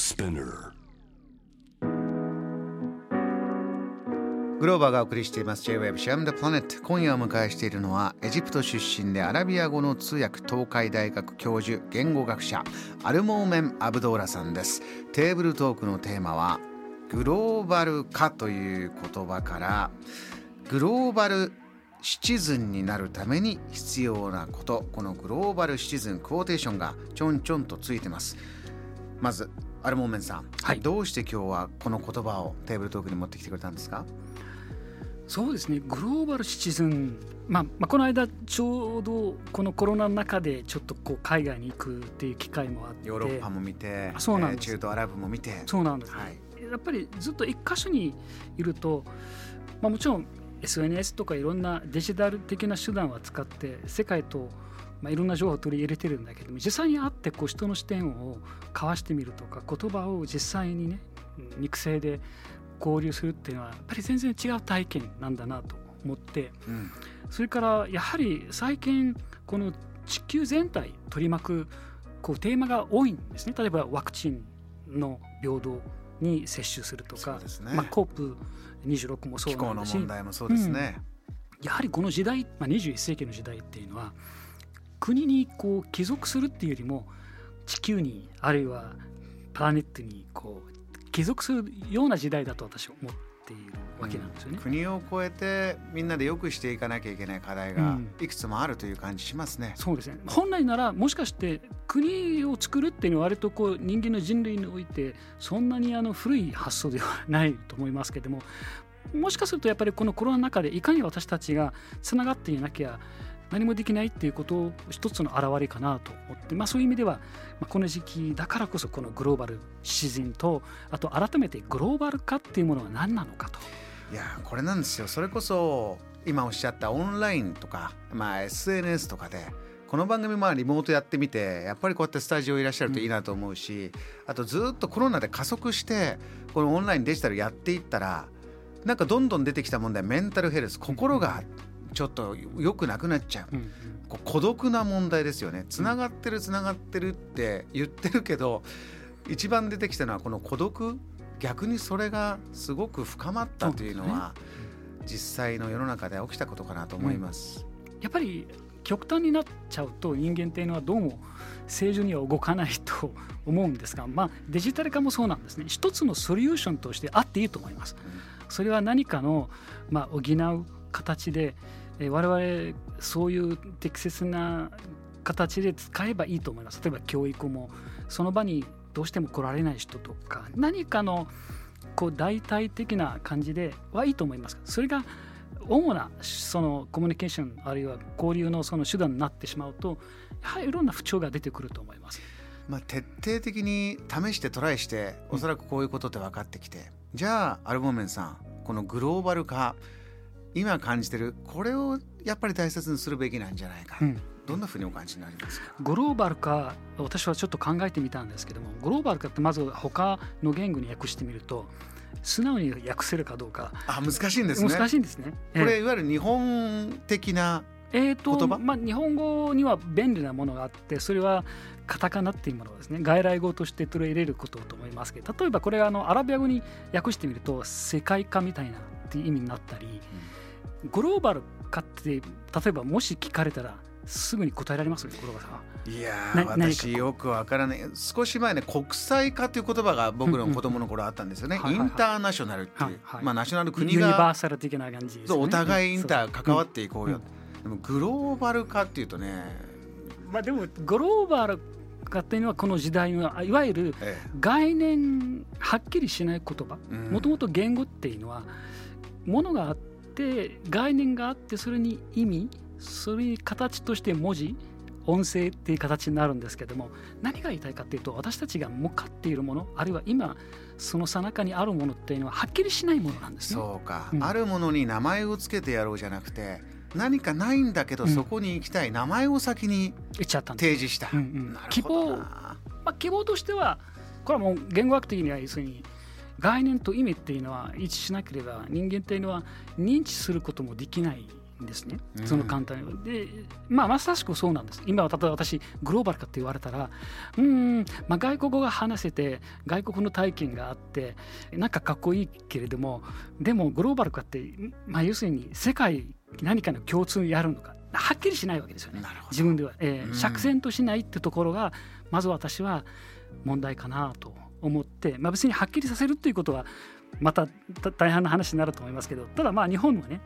Spinner. グローバーがお送りしています。J-Web シャム the Planet 今夜お迎えしているのはエジプト出身でアラビア語の通訳東海大学教授言語学者アルモーメン・アブドーラさんです。テーブルトークのテーマはグローバル化という言葉からグローバルシチズンになるために必要なこと。このグローバルシチズンクォーテーションがちょんちょんとついてます。まずアルモーメンさん、はい。どうして今日はこの言葉をテーブルトークに持ってきてくれたんですか？そうですね。グローバルシチズン、まあ、まあこの間ちょうどこのコロナの中でちょっとこう海外に行くっていう機会もあって。ヨーロッパも見て、あそうなんです。えー中東アラブも見て、そうなんです、はい、やっぱりずっと一箇所にいると、まあ、もちろん SNS とかいろんなデジタル的な手段は使って世界と、まあ、いろんな情報を取り入れてるんだけども実際に会ってこう人の視点を交わしてみるとか言葉を実際にねうん肉声で交流するっていうのはやっぱり全然違う体験なんだなと思ってうん。それからやはり最近この地球全体取り巻くこうテーマが多いんですね。例えばワクチンの平等に接種するとか、ね。まあ、コープ26もそうなんだし問題もそうですね、やはりこの時代、まあ、21世紀の時代っていうのは国にこう帰属するっていうよりも地球にあるいはプラネットにこう帰属するような時代だと私は思っているわけなんですよね。国を越えてみんなで良くしていかなきゃいけない課題がうんいくつもあるという感じしますね。そうですね本来ならもしかして国を作るっていうのは割とこう人間の人類においてそんなにあの古い発想ではないと思いますけどももしかするとやっぱりこのコロナの中でいかに私たちがつながっていなきゃ何もできないっていうことを一つの表れかなと思って、まあ、そういう意味では、まあ、この時期だからこそこのグローバルシチズンとあと改めてグローバル化っていうものは何なのかと。いやーこれなんですよ。それこそ今おっしゃったオンラインとか、まあ、SNS とかでこの番組まあリモートやってみてやっぱりこうやってスタジオいらっしゃるといいなと思うし、あとずっとコロナで加速してこのオンラインデジタルやっていったらなんかどんどん出てきた問題メンタルヘルス心がちょっと良くなくなっちゃう。うんこう孤独な問題ですよね。つながってるつながってるって言ってるけど一番出てきたのはこの孤独。逆にそれがすごく深まったというのは実際の世の中で起きたことかなと思います。やっぱり極端になっちゃうと人間っていうのはどうも正常には動かないと思うんですが、まあ、デジタル化もそうなんですね。一つのソリューションとしてあっていいと思います。それは何かの、まあ、補う形で、えー我々そういう適切な形で使えばいいと思います。例えば教育もその場にどうしても来られない人とか何かのこう代替的な感じではいいと思います。それが主なそのコミュニケーションあるいは交流のその手段になってしまうとやはりいろんな不調が出てくると思います。まあ、徹底的に試してトライしておそらくこういうことって分かってきて、じゃあアルボメンさんこのグローバル化今感じてるこれをやっぱり大切にするべきなんじゃないか、うん。どんなふうにお感じになりますか？グローバル化私はちょっと考えてみたんですけどもグローバル化ってまず他の言語に訳してみると素直に訳せるかどうか。あ難しいんですね。難しいんですね。これいわゆる日本的なえーと言葉？まあ、日本語には便利なものがあってそれはカタカナっていうものをですね。外来語として取り入れることと思いますけど例えばこれがあのアラビア語に訳してみると世界化みたいなっていう意味になったり、グローバル化って例えばもし聞かれたらすぐに答えられます。いや私よくわからない。少し前ね国際化という言葉が僕の子供の頃あったんですよね、インターナショナルっていう、まあナショナル国ユニバーがサル的な感じです、ね、そうお互いインター関わっていこうよ、うん。でもグローバル化っていうとね、まあ、でもグローバル化っていうのはこの時代のいわゆるえ概念はっきりしない言葉。うん。もともと言語っていうのはものがあって概念があってそれに意味それに形として文字音声っていう形になるんですけども何が言いたいかっていうと私たちが向かっているものあるいは今その最中にあるものっていうのははっきりしないものなんですね。そうか、うん。あるものに名前をつけてやろうじゃなくて何かないんだけどうん。そこに行きたい名前を先に提示した、うんうん。なるほどな。まあ、希望としてはこれはもう言語学的には要するに概念と意味っていうのは一致しなければ人間っていうのは認知することもできないですね、その簡単に。で、まあ、まさしくそうなんです。今、例えば私、グローバルかって言われたら、うん、まあ、外国語が話せて、外国の体験があって、なんかかっこいいけれども、でも、グローバルかって、まあ、要するに世界何かの共通やるのか、はっきりしないわけですよね、自分では。えー、釈然としないってところが、まず私は問題かなと思って、まあ、別にはっきりさせるっていうことは、また大半の話になると思いますけど、ただまあ日本はね、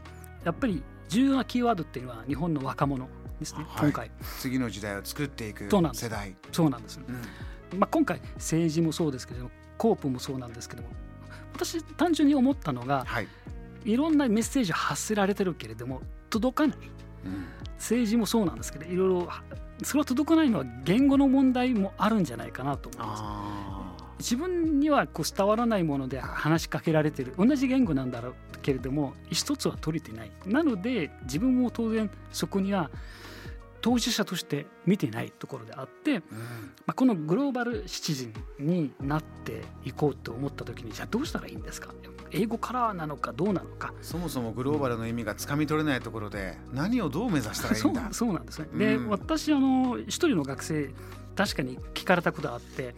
やっぱり重要なキーワードっていうのは日本の若者ですね、はい、今回。次の時代を作っていく世代。そうなんです、うん、まあ、今回政治もそうですけどもコープもそうなんですけども私単純に思ったのが、はい、いろんなメッセージ発せられてるけれども届かない、うん、政治もそうなんですけどいろいろそれは届かないのは言語の問題もあるんじゃないかなと思います。自分にはこう伝わらないもので話しかけられてる。同じ言語なんだろうけれども一つは取れてない。なので自分も当然そこには当事者として見てないところであって、うん、まあ、このグローバルシチズンになっていこうと思った時にじゃあどうしたらいいんですか？英語からなのかどうなのか。そもそもグローバルの意味がつかみ取れないところで何をどう目指したらいいんだ？そうなんですね、で私あの一人の学生確かに聞かれたことがあって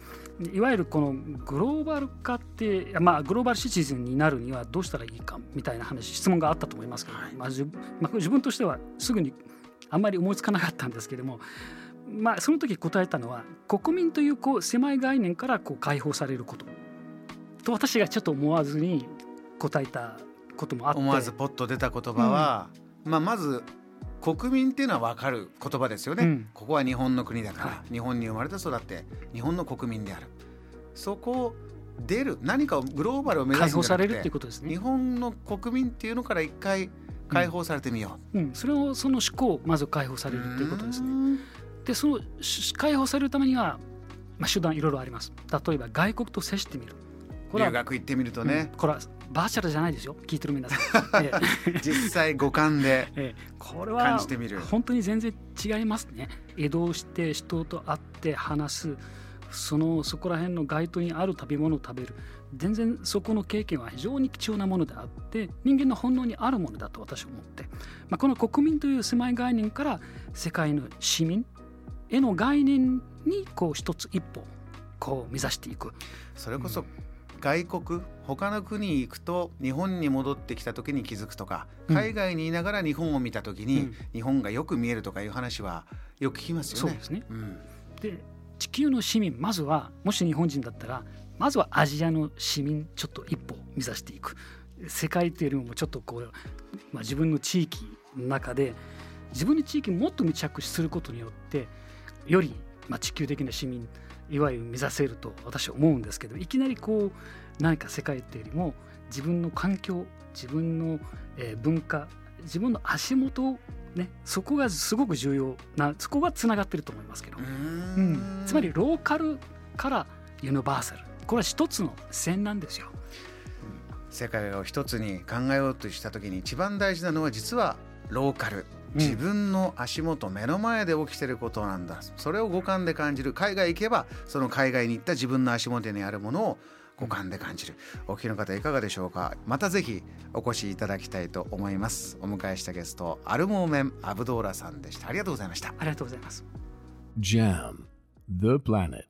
いわゆるこのグローバル化ってまあグローバルシチズンになるにはどうしたらいいかみたいな話質問があったと思いますけど、はい、まあ、自まあ、自分としてはすぐにあんまり思いつかなかったんですけども、まあ、その時答えたのは国民というこう狭い概念からこう解放されることと私がちょっと思わずに答えたこともあって。思わずポッと出た言葉は、うん、まあ、まず国民っていうのは分かる言葉ですよね、うん、ここは日本の国だから、はい、日本に生まれて育って日本の国民である。そこを出る何かをグローバルを目指すんじゃなくて日本の国民っていうのから一回解放されてみよう、うん、それをその思考まず解放されるっていうことですね。でその解放されるためには、まあ、手段いろいろあります。例えば外国と接してみる。留学行ってみるとね、うん、これはバーチャルじゃないですよ。聞いてる皆さん、ええ、実際五感で これは本当に全然違いますね。移動して人と会って話す。そのそこら辺の街頭にある食べ物を食べる。全然そこの経験は非常に貴重なものであって人間の本能にあるものだと私は思って、まあ、この国民という狭い概念から世界の市民への概念にこう一つ一歩こう目指していく。それこそ外国他の国に行くと日本に戻ってきた時に気づくとか海外にいながら日本を見た時に日本がよく見えるとかいう話はよく聞きますよね。そうですね、うん、で地球の市民まずはもし日本人だったらまずはアジアの市民ちょっと一歩目指していく。世界というよりもちょっとこう、まあ、自分の地域の中で自分の地域にもっと密着することによってより、まあ、地球的な市民いわゆる目指せると私は思うんですけどいきなりこう何か世界っていうよりも自分の環境自分の、えー、文化自分の足元ね、そこがすごく重要なそこがつながってると思いますけど、うん、つまりローカルからユニバーサル。これは一つの線なんですよ。世界を一つに考えようとした時に一番大事なのは実はローカル自分の足元、目の前で起きてることなんだ。それを五感で感じる。海外行けばその海外に行った自分の足元にあるものを五感で感じる。お聞きの方いかがでしょうか？またぜひお越しいただきたいと思います。お迎えしたゲストアルモーメンアブドーラさんでした。ありがとうございました。ありがとうございます。JAM The Planet